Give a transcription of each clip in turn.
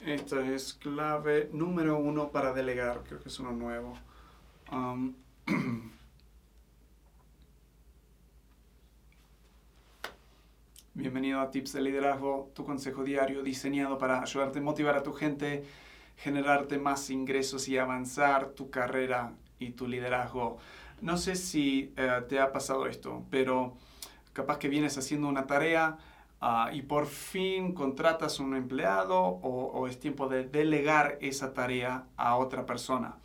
Esta es clave número uno para delegar. Creo que es uno nuevo. Um, Bienvenido a Tips de Liderazgo, tu consejo diario diseñado para ayudarte a motivar a tu gente, generarte más ingresos y avanzar tu carrera y tu liderazgo. No sé si eh, te ha pasado esto, pero capaz que vienes haciendo una tarea ah, y por fin contratas un empleado o, o, es tiempo de delegar esa tarea a otra persona.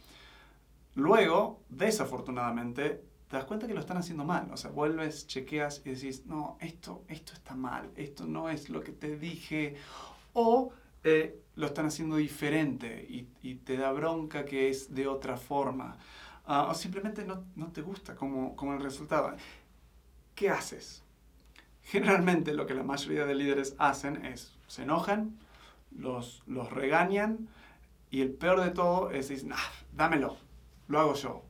Luego, desafortunadamente, te das cuenta que lo están haciendo mal. O sea, vuelves, chequeas y decís, no, esto, esto está mal, esto no es lo que te dije. O eh, lo están haciendo diferente y, y, te da bronca que es de otra forma. Uh, o simplemente no, no, te gusta como, como el resultado. ¿Qué haces? Generalmente lo que la mayoría de líderes hacen es, se enojan, los, los regañan y el peor de todo es decir, nah, dámelo, lo hago yo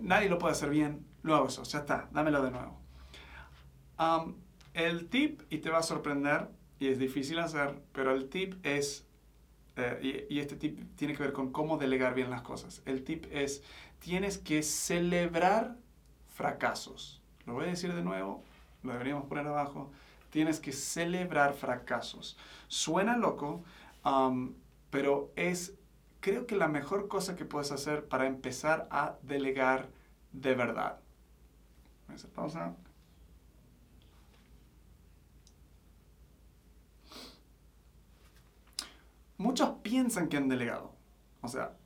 nadie lo puede hacer bien, lo hago eso, ya está, dámelo de nuevo. el tip, y te va a sorprender, y es difícil hacer, pero el tip es, eh, y, este tip tiene que ver con cómo delegar bien las cosas. El tip es, tienes que celebrar fracasos. Lo voy a decir de nuevo, lo deberíamos poner abajo. Tienes que celebrar fracasos. Suena loco, pero es creo que la mejor cosa que puedes hacer para empezar a delegar de verdad. Pausa. Muchos piensan que han delegado. O sea,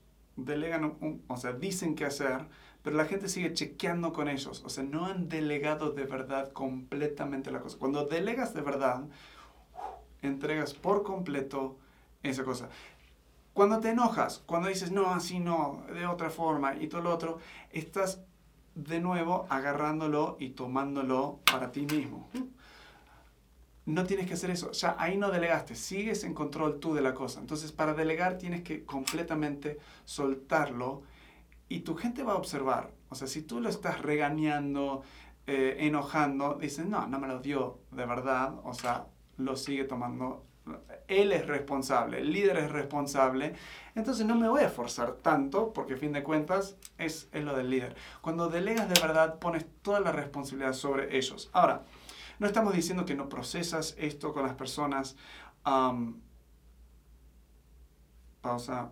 delegan, o sea, dicen qué hacer, pero la gente sigue chequeando con ellos. O sea, no han delegado de verdad completamente la cosa. Cuando delegas de verdad, entregas por completo esa cosa. Cuando te enojas, cuando dices, no, así no, de otra forma y todo lo otro, estás de nuevo agarrándolo y tomándolo para ti mismo. No tienes que hacer eso, ya ahí no delegaste, sigues en control tú de la cosa. Entonces, para delegar tienes que completamente soltarlo y tu gente va a observar. O sea, si tú lo estás regañando, eh, enojando, dices, no, no me lo dio de verdad, o sea, lo sigue tomando él es responsable, el líder es responsable, entonces no me voy a forzar tanto porque a fin de cuentas es, es lo del líder. Cuando delegas de verdad pones toda la responsabilidad sobre ellos. Ahora, no estamos diciendo que no procesas esto con las personas. pausa.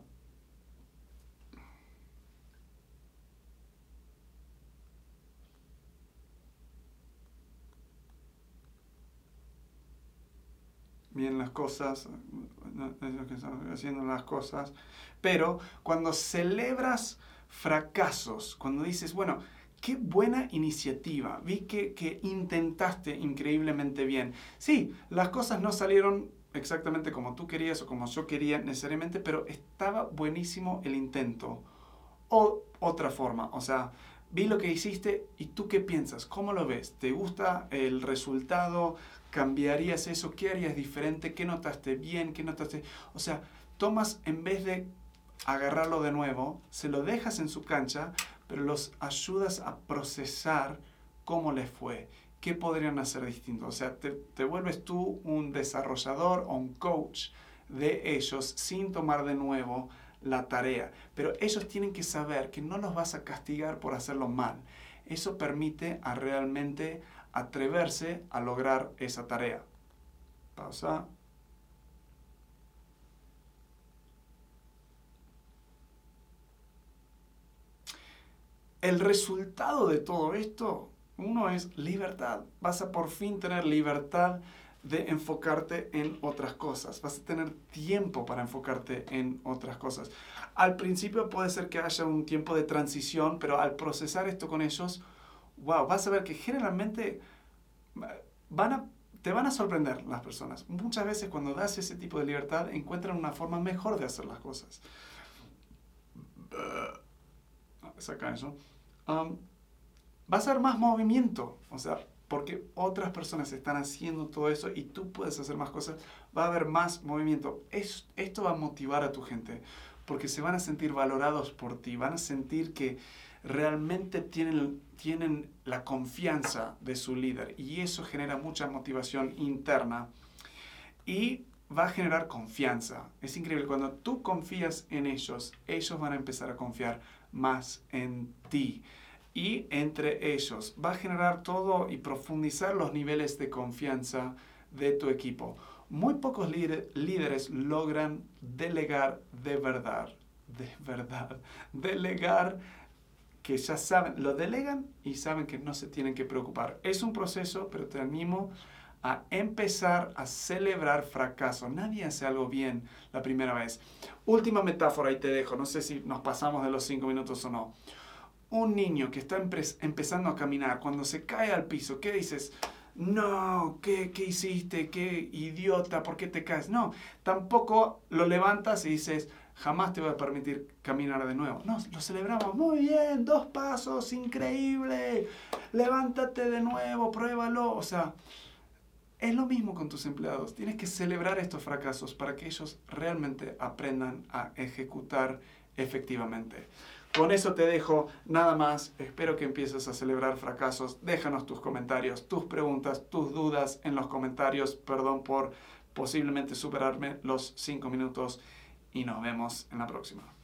bien las cosas, haciendo las cosas, pero cuando celebras fracasos, cuando dices, bueno, qué buena iniciativa, vi que, que intentaste increíblemente bien. Sí, las cosas no salieron exactamente como tú querías o como yo quería necesariamente, pero estaba buenísimo el intento. O otra forma, o sea, vi lo que hiciste y tú qué piensas, cómo lo ves, ¿te gusta el resultado? cambiarías eso? ¿Qué harías diferente? ¿Qué notaste bien? ¿Qué notaste? O sea, tomas en vez de agarrarlo de nuevo, se lo dejas en su cancha, pero los ayudas a procesar cómo les fue, qué podrían hacer distinto. O sea, te, te vuelves tú un desarrollador o un coach de ellos sin tomar de nuevo la tarea. Pero ellos tienen que saber que no los vas a castigar por hacerlo mal. Eso permite a realmente atreverse a lograr esa tarea. Pausa. El resultado de todo esto, uno es libertad. Vas a por fin tener libertad de enfocarte en otras cosas. Vas a tener tiempo para enfocarte en otras cosas. Al principio puede ser que haya un tiempo de transición, pero al procesar esto con ellos, wow, vas a ver que generalmente van a, te van a sorprender las personas. Muchas veces cuando das ese tipo de libertad encuentran una forma mejor de hacer las cosas. Saca eso. Um, va a ser más movimiento, o sea, porque otras personas están haciendo todo eso y tú puedes hacer más cosas, va a haber más movimiento. esto va a motivar a tu gente, porque se van a sentir valorados por ti, van a sentir que realmente tienen, tienen la confianza de su líder y eso genera mucha motivación interna. Y va a generar confianza. Es increíble, cuando tú confías en ellos, ellos van a empezar a confiar más en ti. Y entre ellos va a generar todo y profundizar los niveles de confianza de tu equipo. Muy pocos líderes logran delegar de verdad, de verdad, delegar que ya saben, lo delegan y saben que no se tienen que preocupar. Es un proceso, pero te animo empezar a celebrar fracaso. Nadie hace algo bien la primera vez. Última metáfora y te dejo, no sé si nos pasamos de los cinco minutos o no. Un niño que está empezando a caminar, cuando se cae al piso, ¿qué dices? No, ¿qué, ¿qué hiciste? ¿Qué idiota? ¿Por qué te caes? No, tampoco lo levantas y dices, jamás te voy a permitir caminar de nuevo. No, lo celebramos. Muy bien, dos pasos, increíble. Levántate de nuevo, pruébalo. O sea, es lo mismo con tus empleados. Tienes que celebrar estos fracasos para que ellos realmente aprendan a ejecutar efectivamente. Con eso te dejo nada más. Espero que empieces a celebrar fracasos. Déjanos tus comentarios, tus preguntas, tus dudas en los comentarios. Perdón por posiblemente superarme los cinco minutos y nos vemos en la próxima.